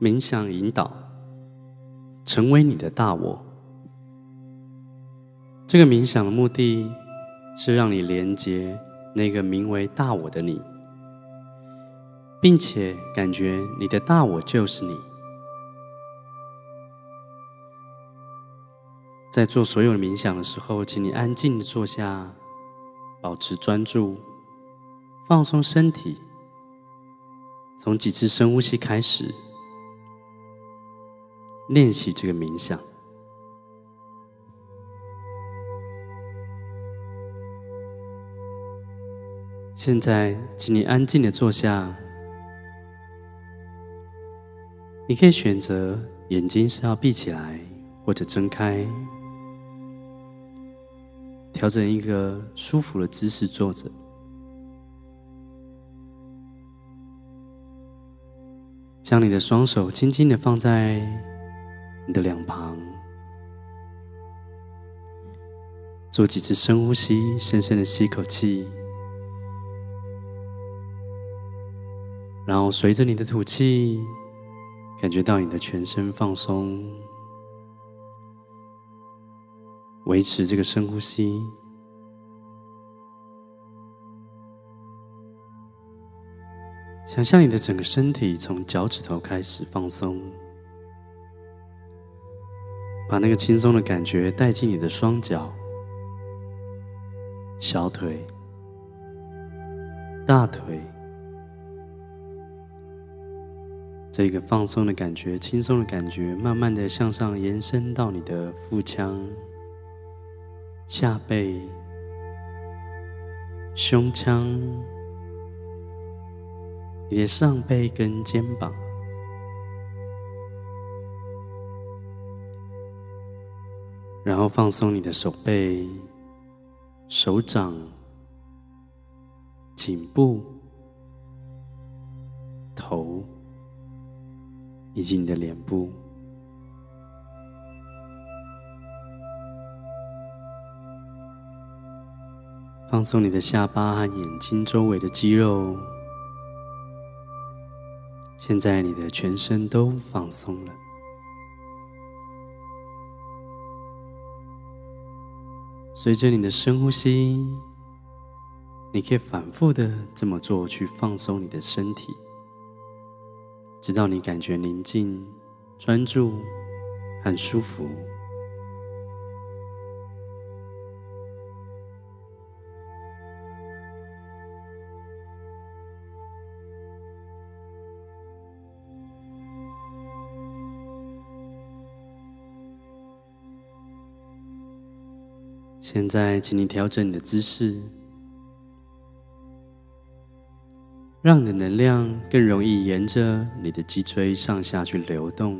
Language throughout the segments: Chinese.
冥想引导，成为你的大我。这个冥想的目的是让你连接那个名为大我的你，并且感觉你的大我就是你。在做所有冥想的时候，请你安静的坐下，保持专注，放松身体。从几次深呼吸开始，练习这个冥想。现在，请你安静的坐下。你可以选择眼睛是要闭起来，或者睁开。调整一个舒服的姿势坐着，将你的双手轻轻的放在你的两旁，做几次深呼吸，深深的吸口气，然后随着你的吐气，感觉到你的全身放松。维持这个深呼吸，想象你的整个身体从脚趾头开始放松，把那个轻松的感觉带进你的双脚、小腿、大腿，这个放松的感觉、轻松的感觉，慢慢的向上延伸到你的腹腔。下背、胸腔、你的上背跟肩膀，然后放松你的手背、手掌、颈部、头，以及你的脸部。放松你的下巴和眼睛周围的肌肉。现在你的全身都放松了。随着你的深呼吸，你可以反复的这么做，去放松你的身体，直到你感觉宁静、专注、很舒服。现在，请你调整你的姿势，让你的能量更容易沿着你的脊椎上下去流动。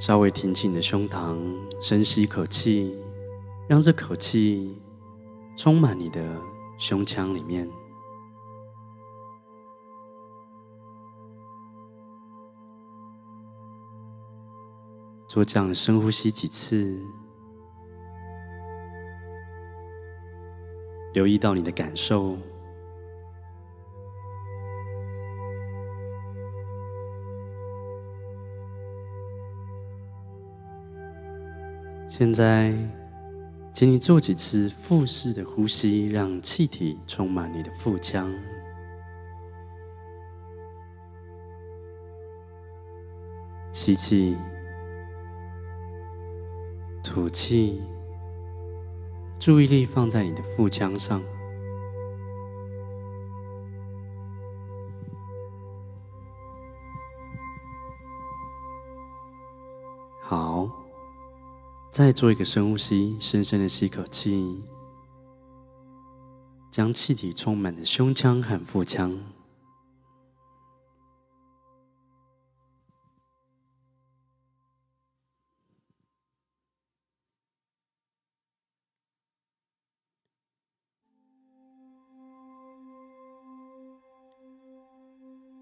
稍微挺起你的胸膛，深吸一口气，让这口气充满你的胸腔里面。做这样深呼吸几次，留意到你的感受。现在，请你做几次腹式的呼吸，让气体充满你的腹腔。吸气。吐气，注意力放在你的腹腔上。好，再做一个深呼吸，深深的吸口气，将气体充满的胸腔和腹腔。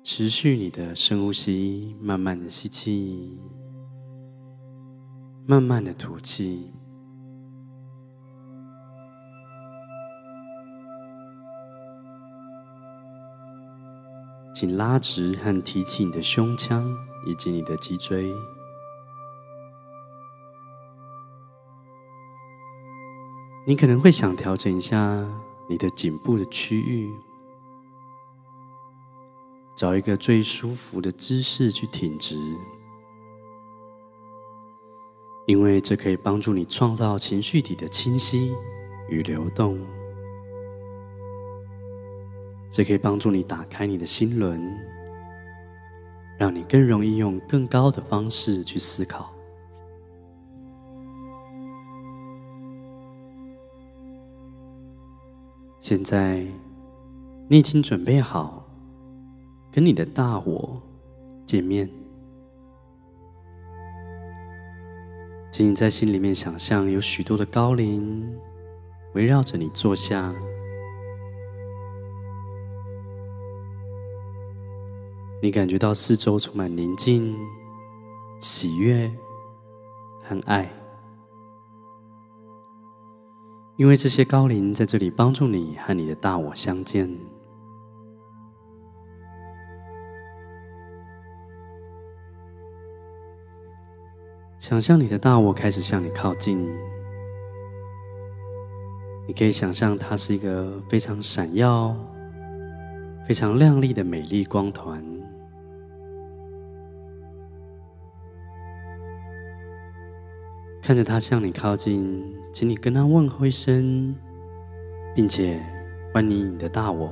持续你的深呼吸，慢慢的吸气，慢慢的吐气。请拉直和提起你的胸腔以及你的脊椎。你可能会想调整一下你的颈部的区域，找一个最舒服的姿势去挺直，因为这可以帮助你创造情绪体的清晰与流动，这可以帮助你打开你的心轮，让你更容易用更高的方式去思考。现在，你已经准备好跟你的大我见面。请你在心里面想象有许多的高灵围绕着你坐下，你感觉到四周充满宁静、喜悦和爱。因为这些高灵在这里帮助你和你的大我相见。想象你的大我开始向你靠近，你可以想象它是一个非常闪耀、非常亮丽的美丽光团。看着它向你靠近，请你跟它问候一声，并且欢迎你的大我，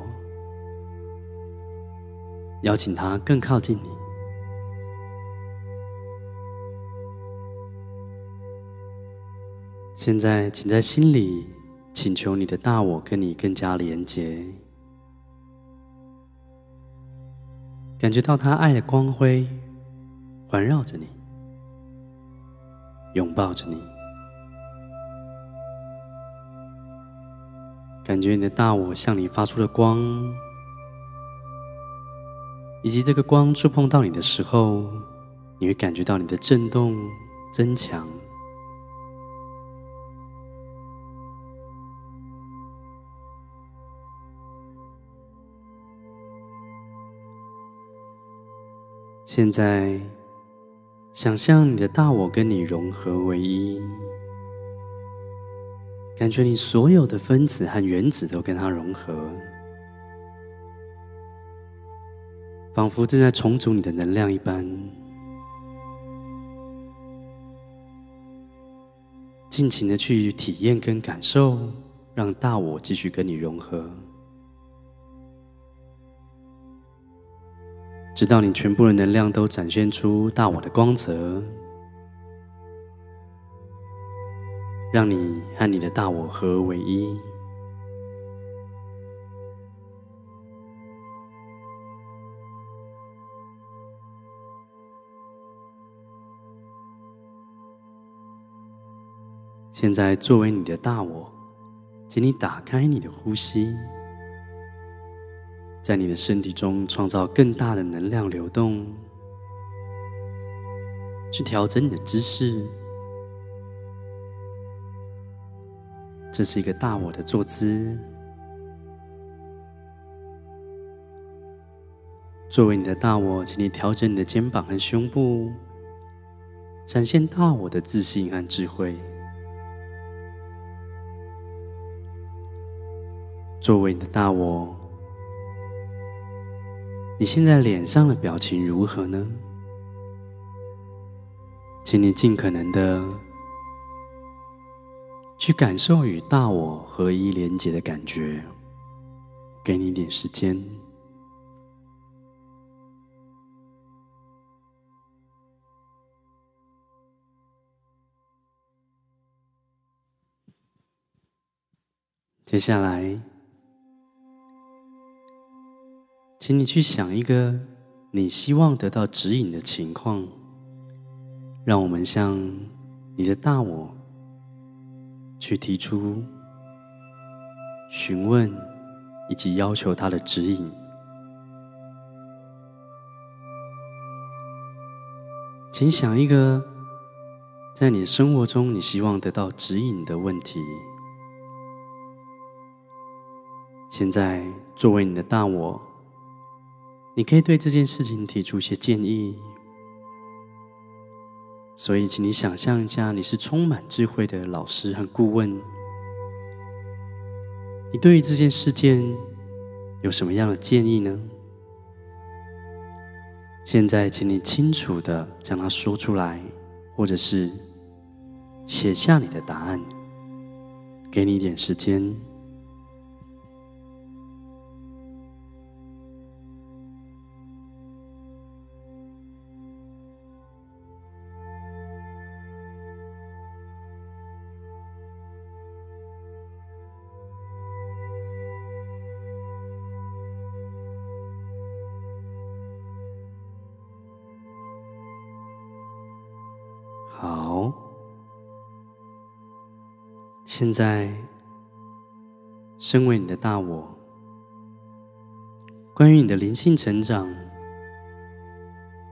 邀请它更靠近你。现在，请在心里请求你的大我跟你更加连结，感觉到他爱的光辉环绕着你。拥抱着你，感觉你的大我向你发出的光，以及这个光触碰到你的时候，你会感觉到你的震动增强。现在。想象你的大我跟你融合为一，感觉你所有的分子和原子都跟它融合，仿佛正在重组你的能量一般。尽情的去体验跟感受，让大我继续跟你融合。直到你全部的能量都展现出大我的光泽，让你和你的大我合而为一。现在，作为你的大我，请你打开你的呼吸。在你的身体中创造更大的能量流动，去调整你的姿势。这是一个大我的坐姿。作为你的大我，请你调整你的肩膀和胸部，展现大我的自信和智慧。作为你的大我。你现在脸上的表情如何呢？请你尽可能的去感受与大我合一连结的感觉，给你一点时间。接下来。请你去想一个你希望得到指引的情况，让我们向你的大我去提出询问以及要求他的指引。请想一个在你生活中你希望得到指引的问题。现在，作为你的大我。你可以对这件事情提出一些建议。所以，请你想象一下，你是充满智慧的老师和顾问。你对于这件事件有什么样的建议呢？现在，请你清楚地将它说出来，或者是写下你的答案。给你一点时间。现在，身为你的大我，关于你的灵性成长，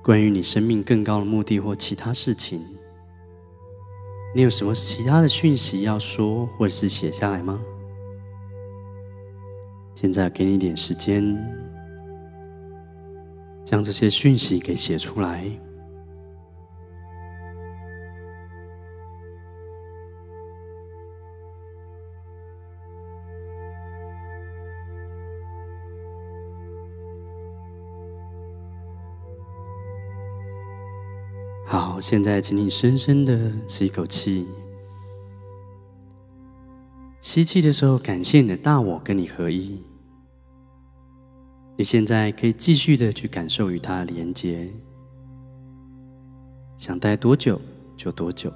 关于你生命更高的目的或其他事情，你有什么其他的讯息要说，或者是写下来吗？现在给你一点时间，将这些讯息给写出来。好，现在请你深深的吸一口气。吸气的时候，感谢你的大我跟你合一。你现在可以继续的去感受与它连接，想待多久就多久。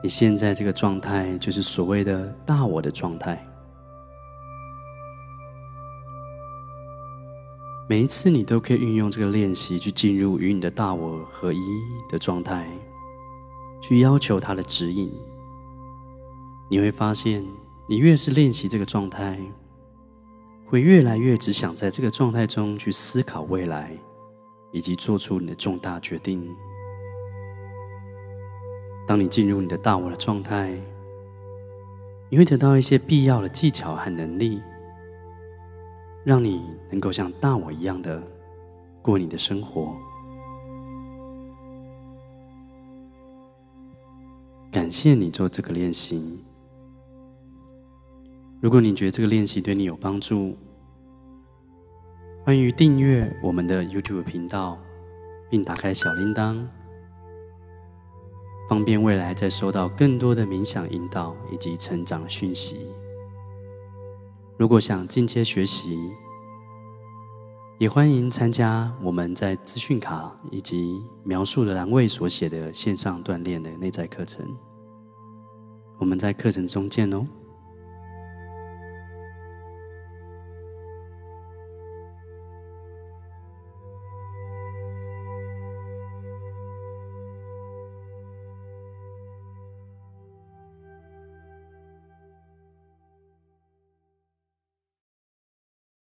你现在这个状态就是所谓的大我的状态。每一次，你都可以运用这个练习去进入与你的大我合一的状态，去要求它的指引。你会发现，你越是练习这个状态，会越来越只想在这个状态中去思考未来，以及做出你的重大决定。当你进入你的大我的状态，你会得到一些必要的技巧和能力。让你能够像大我一样的过你的生活。感谢你做这个练习。如果你觉得这个练习对你有帮助，欢迎订阅我们的 YouTube 频道，并打开小铃铛，方便未来再收到更多的冥想引导以及成长讯息。如果想进阶学习，也欢迎参加我们在资讯卡以及描述的栏位所写的线上锻炼的内在课程。我们在课程中见哦。